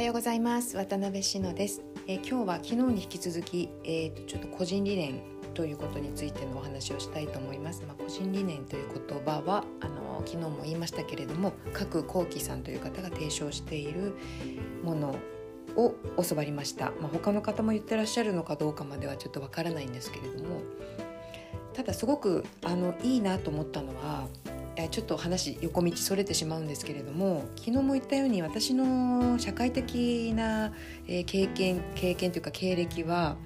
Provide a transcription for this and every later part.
はようございます渡辺志乃です、えー、今日は昨日に引き続き、えーと、ちょっと個人理念ということについてのお話をしたいと思います。まあ、個人理念という言葉はあの昨日も言いましたけれども各幸喜さんという方が提唱しているものを教わりました。まあ、他の方も言ってらっしゃるのかどうかまではちょっとわからないんですけれどもただすごくあのいいなと思ったのはちょっと話横道それてしまうんですけれども昨日も言ったように私の社会的な経験経験というか経歴は、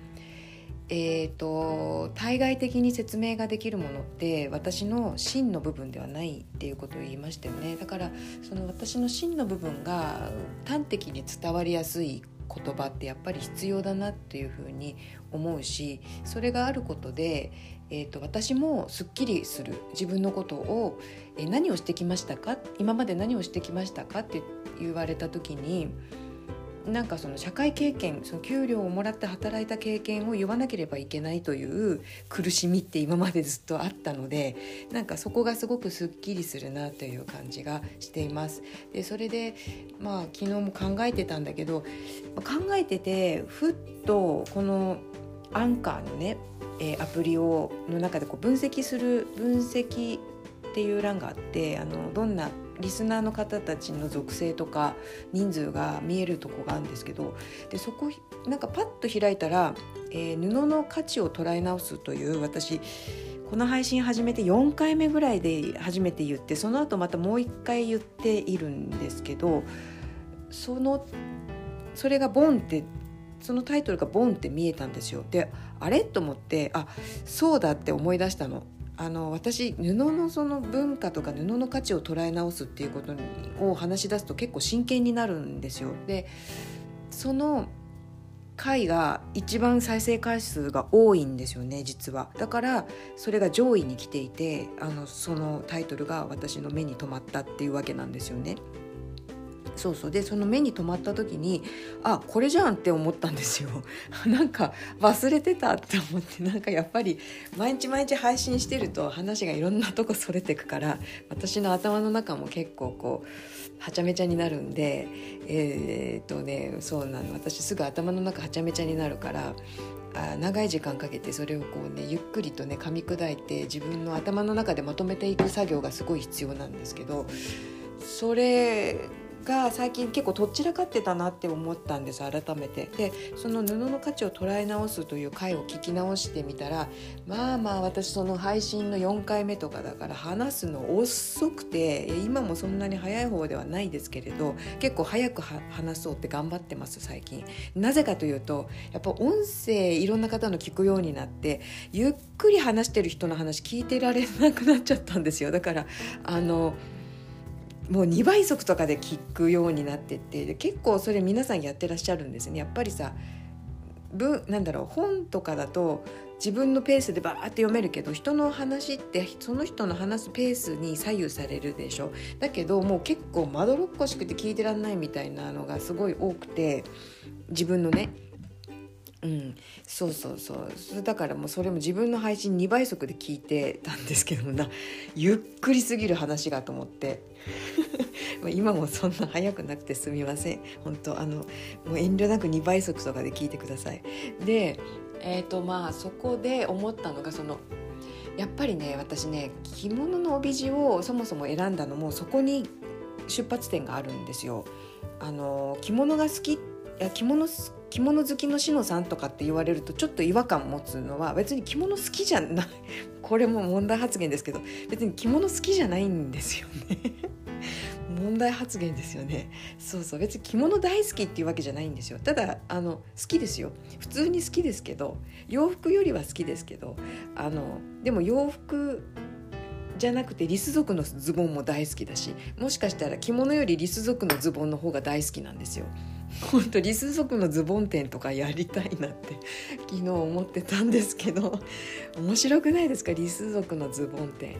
えーと、対外的に説明ができるものって私の真の部分ではないっていうことを言いましたよね。だからその私の真の部分が端的に伝わりやすい言葉ってやっぱり必要だなっていうふうに思うしそれがあることで、えーと、私もすっきりする自分のことを、えー、何をしてきましたか？今まで何をしてきましたか？って言われた時になんかその社会経験その給料をもらって働いた経験を言わなければいけないという苦しみって今までずっとあったのでなんかそこがすごくすっきりするなという感じがしています。でそれでまあ昨日も考えてたんだけど考えててふっとこのアンカーのね、えー、アプリをの中でこう分析する分析っていう欄があってあのどんなリスナーの方たちの属性とか人数が見えるとこがあるんですけどでそこなんかパッと開いたら、えー、布の価値を捉え直すという私この配信始めて4回目ぐらいで初めて言ってその後またもう1回言っているんですけどそのそれがボンってそのタイトルがボンって見えたんですよ。であれ？と思ってあそうだって思い出したの。あの私布のその文化とか布の価値を捉え直すっていうことを話し出すと結構真剣になるんですよ。でその回が一番再生回数が多いんですよね実はだからそれが上位に来ていてあのそのタイトルが私の目に留まったっていうわけなんですよね。そうそう。でその目に留まった時にあこれじゃんって思ったんですよ。なんか忘れてたって思ってなんかやっぱり毎日毎日配信してると話がいろんなとこそれてくから私の頭の中も結構こうはちゃめちゃになるんでえー、っとねそうなの。私すぐ頭の中はちゃめちゃになるからあ長い時間かけてそれをこうねゆっくりとね噛み砕いて自分の頭の中でまとめていく作業がすごい必要なんですけどそれが最近結構とっちらかってたなって思ったんです改めて。でその布の価値を捉え直すという回を聞き直してみたらまあまあ私その配信の4回目とかだから話すの遅くて今もそんなに早い方ではないですけれど結構早く話そうって頑張ってます最近。なぜかというとやっぱ音声いろんな方の聞くようになってゆっくり話してる人の話聞いてられなくなっちゃったんですよ。だからあのもう2倍速とかで聞くようになってって結構それ皆さんやってらっしゃるんですね。やっぱりさ文なんだろう本とかだと自分のペースでバーって読めるけど人の話ってその人の話すペースに左右されるでしょ。だけどもう結構まどろっこしくて聞いてらんないみたいなのがすごい多くて自分のねうん、そうそうそう。だからもうそれも自分の配信2倍速で聞いてたんですけどもな。ゆっくりすぎる話がと思って。今もそんな早くなくてすみません。本当あのもう遠慮なく2倍速とかで聞いてください。でえっ、ー、とまあそこで思ったのがそのやっぱりね私ね着物の帯地をそもそも選んだのもそこに出発点があるんですよ。あの着物が好き着物好着物好きのしのさんとかって言われるとちょっと違和感持つのは別に着物好きじゃない。これも問題発言ですけど別に着物好きじゃないんですよね。問題発言ですよね。そうそう。別に着物大好きっていうわけじゃないんですよ。ただあの好きですよ。普通に好きですけど洋服よりは好きですけどあのでも洋服じゃなくてリス族のズボンも大好きだしもしかしたら着物よりリス族のズボンの方が大好きなんですよ。本当リス族のズボン店とかやりたいなって 昨日思ってたんですけど面白くないですか？リス族のズボン店。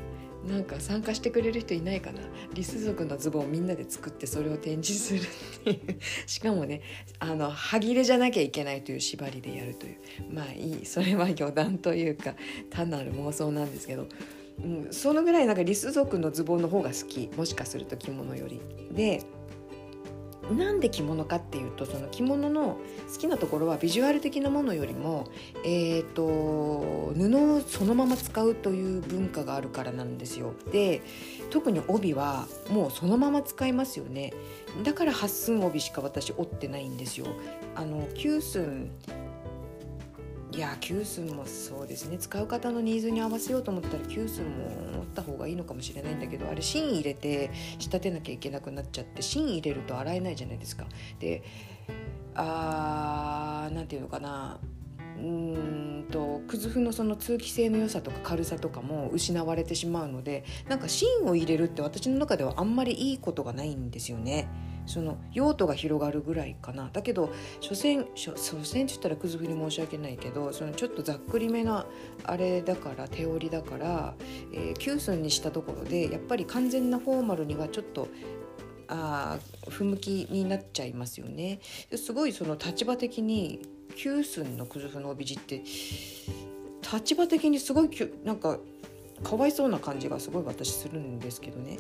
なんか参加してくれる人いないかな？リス族のズボンをみんなで作ってそれを展示するっていう。しかもねあの歯切れじゃなきゃいけないという縛りでやるという。まあいい。それは余談というか単なる妄想なんですけど、うん、そのぐらいなんかリス族のズボンの方が好きもしかすると着物より。でなんで着物かっていうとその着物の好きなところはビジュアル的なものよりも、えーと、布をそのまま使うという文化があるからなんですよ。で特に帯はもうそのまま使いますよね。だから八寸帯しか私折ってないんですよ。あの九寸いや九寸もそうですね使う方のニーズに合わせようと思ったら九寸も持った方がいいのかもしれないんだけどあれ芯入れて仕立てなきゃいけなくなっちゃって芯入れると洗えないじゃないですか。であーなんていうのかなうんとくずふのその通気性の良さとか軽さとかも失われてしまうのでなんか芯を入れるって私の中ではあんまりいいことがないんですよね。その用途が広がるぐらいかなだけど所詮所詮って言ったらくずふに申し訳ないけどそのちょっとざっくりめなあれだから手織りだから、えー、寸にしたところでやっぱり完全なフォーマルにはちょっとあ不向きになっちゃいますよね。すごいその立場的に9寸のくずふの帯地って立場的にすごいなんかかわいそうな感じがすごい私するんですけどね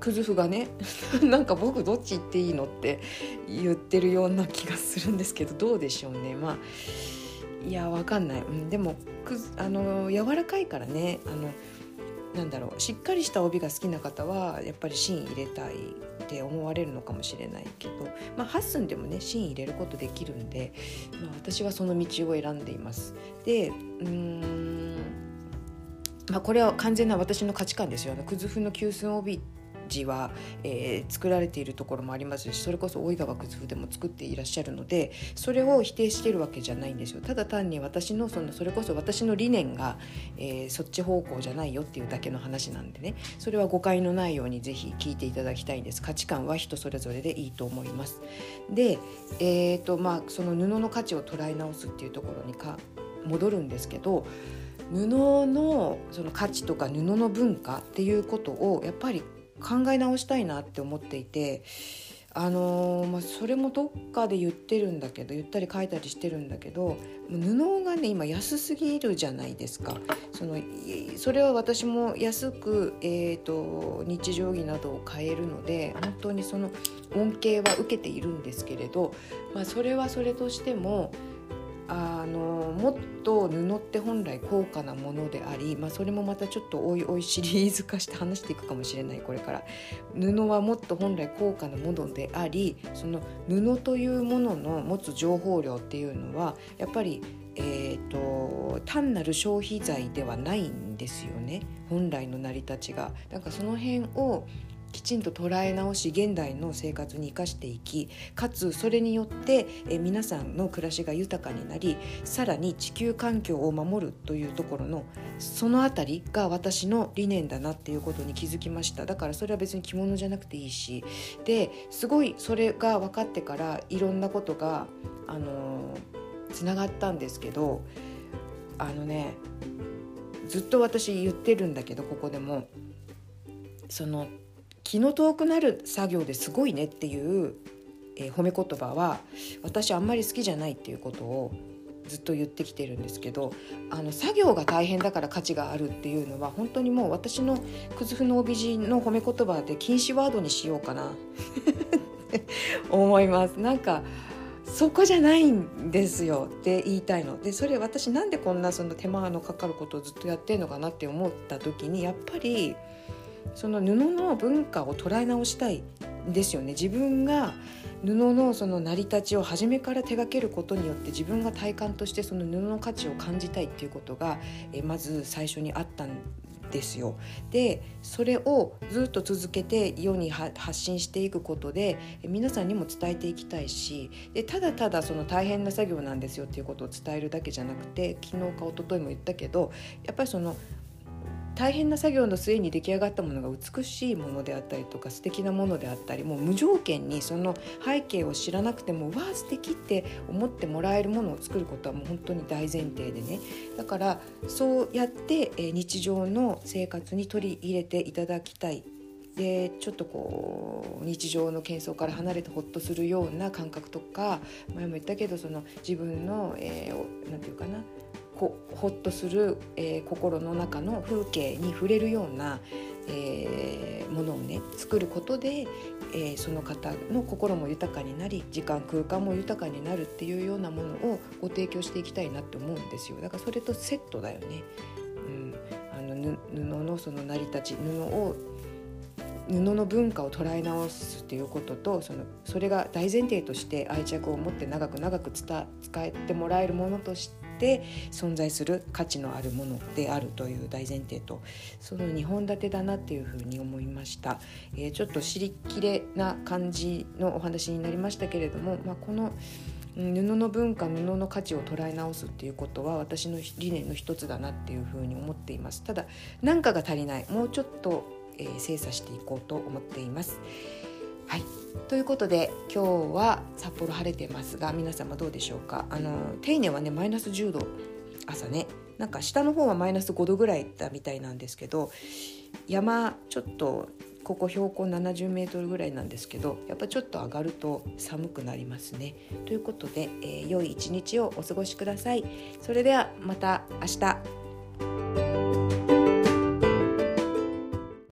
クズフがね なんか僕どっち行っていいのって言ってるような気がするんですけどどうでしょうね。まあいやわかんない、うん、でもくあの柔らかいからね。あのなんだろう。しっかりした帯が好きな方はやっぱり芯入れたいって思われるのかもしれないけど、まあ、8寸でもね芯入れることできるんで、まあ、私はその道を選んでいます。でうんまあ、これは完全な私の価値観ですよ。くずふの九寸帯字は、えー、作られているところもありますしそれこそ大井川靴風でも作っていらっしゃるのでそれを否定してるわけじゃないんですよ。ただ単に私のそのそれこそ私の理念が、えー、そっち方向じゃないよっていうだけの話なんでね。それは誤解のないようにぜひ聞いていただきたいんです。価値観は人それぞれでいいと思います。で、えーとまあ、その布の価値を捉え直すっていうところにか戻るんですけど布のその価値とか布の文化っていうことをやっぱり考え直したいなって思っていてあのー、まあ、それもどっかで言ってるんだけど言ったり書いたりしてるんだけど布がね今安すぎるじゃないですか。そのそれは私も安く、えーと、日常着などを買えるので本当にその恩恵は受けているんですけれど、まあ、それはそれとしてもあのもっと布って本来高価なものであり、まあ、それもまたちょっとおいおいシリーズ化して話していくかもしれないこれから布はもっと本来高価なものでありその布というものの持つ情報量っていうのはやっぱりえーと、単なる消費財ではないんですよね本来の成り立ちが。なんかその辺をきちんと捉え直し現代の生活に生かしていきかつそれによって皆さんの暮らしが豊かになりさらに地球環境を守るというところのその辺りが私の理念だなっていうことに気づきました。だからそれは別に着物じゃなくていいし。ですごいそれが分かってからいろんなことがあのつながったんですけどあのねずっと私言ってるんだけどここでも。その気の遠くなる作業ですごいねっていう、えー、褒め言葉は私あんまり好きじゃないっていうことをずっと言ってきてるんですけどあの作業が大変だから価値があるっていうのは本当にもう私のくずふの帯地の褒め言葉で禁止ワードにしようかな 思います。なんかそこじゃないんですよって言いたいの。でそれ私なんでこんなその手間のかかることをずっとやってんのかなって思った時にやっぱりその布の文化を捉え直したいですよね。自分が布のその成り立ちを初めから手掛けることによって自分が体感としてその布の価値を感じたいっていうことがえまず最初にあったんですよ。でそれをずっと続けて世に発信していくことで皆さんにも伝えていきたいしでただただその大変な作業なんですよっていうことを伝えるだけじゃなくて昨日か一昨日も言ったけどやっぱりその大変な作業の末に出来上がったものが美しいものであったりとか素敵なものであったりもう無条件にその背景を知らなくてもわあ素敵って思ってもらえるものを作ることはもう本当に大前提でね。だからそうやって日常の生活に取り入れていただきたい。でちょっとこう日常の喧騒から離れてほっとするような感覚とか前も言ったけどその自分の何、えー、て言うかなほほっとする、えー、心の中の風景に触れるような、えー、ものをね作ることで、えー、その方の心も豊かになり時間空間も豊かになるっていうようなものをご提供していきたいなって思うんですよだからそれとセットだよね。うん、あの布のその成り立ち布を布の文化を捉え直すっていうこととそのそれが大前提として愛着を持って長く長く伝使ってもらえるものとして存在する価値のあるものであるという大前提とその2本立てだなっていうふうに思いました、えー、ちょっと知りきれな感じのお話になりましたけれども、まあ、この布の文化布の価値を捉え直すっていうことは私の理念の一つだなっていうふうに思っています。ただ何かが足りない。もうちょっとえー、精査していこうと思っています。はいということで今日は札幌晴れてますが皆様どうでしょうか？あの手稲はねマイナス10度朝ねなんか下の方はマイナス5度ぐらいだみたいなんですけど山ちょっとここ標高70メートルぐらいなんですけどやっぱちょっと上がると寒くなりますね。ということで、えー、良い一日をお過ごしください。それではまた明日。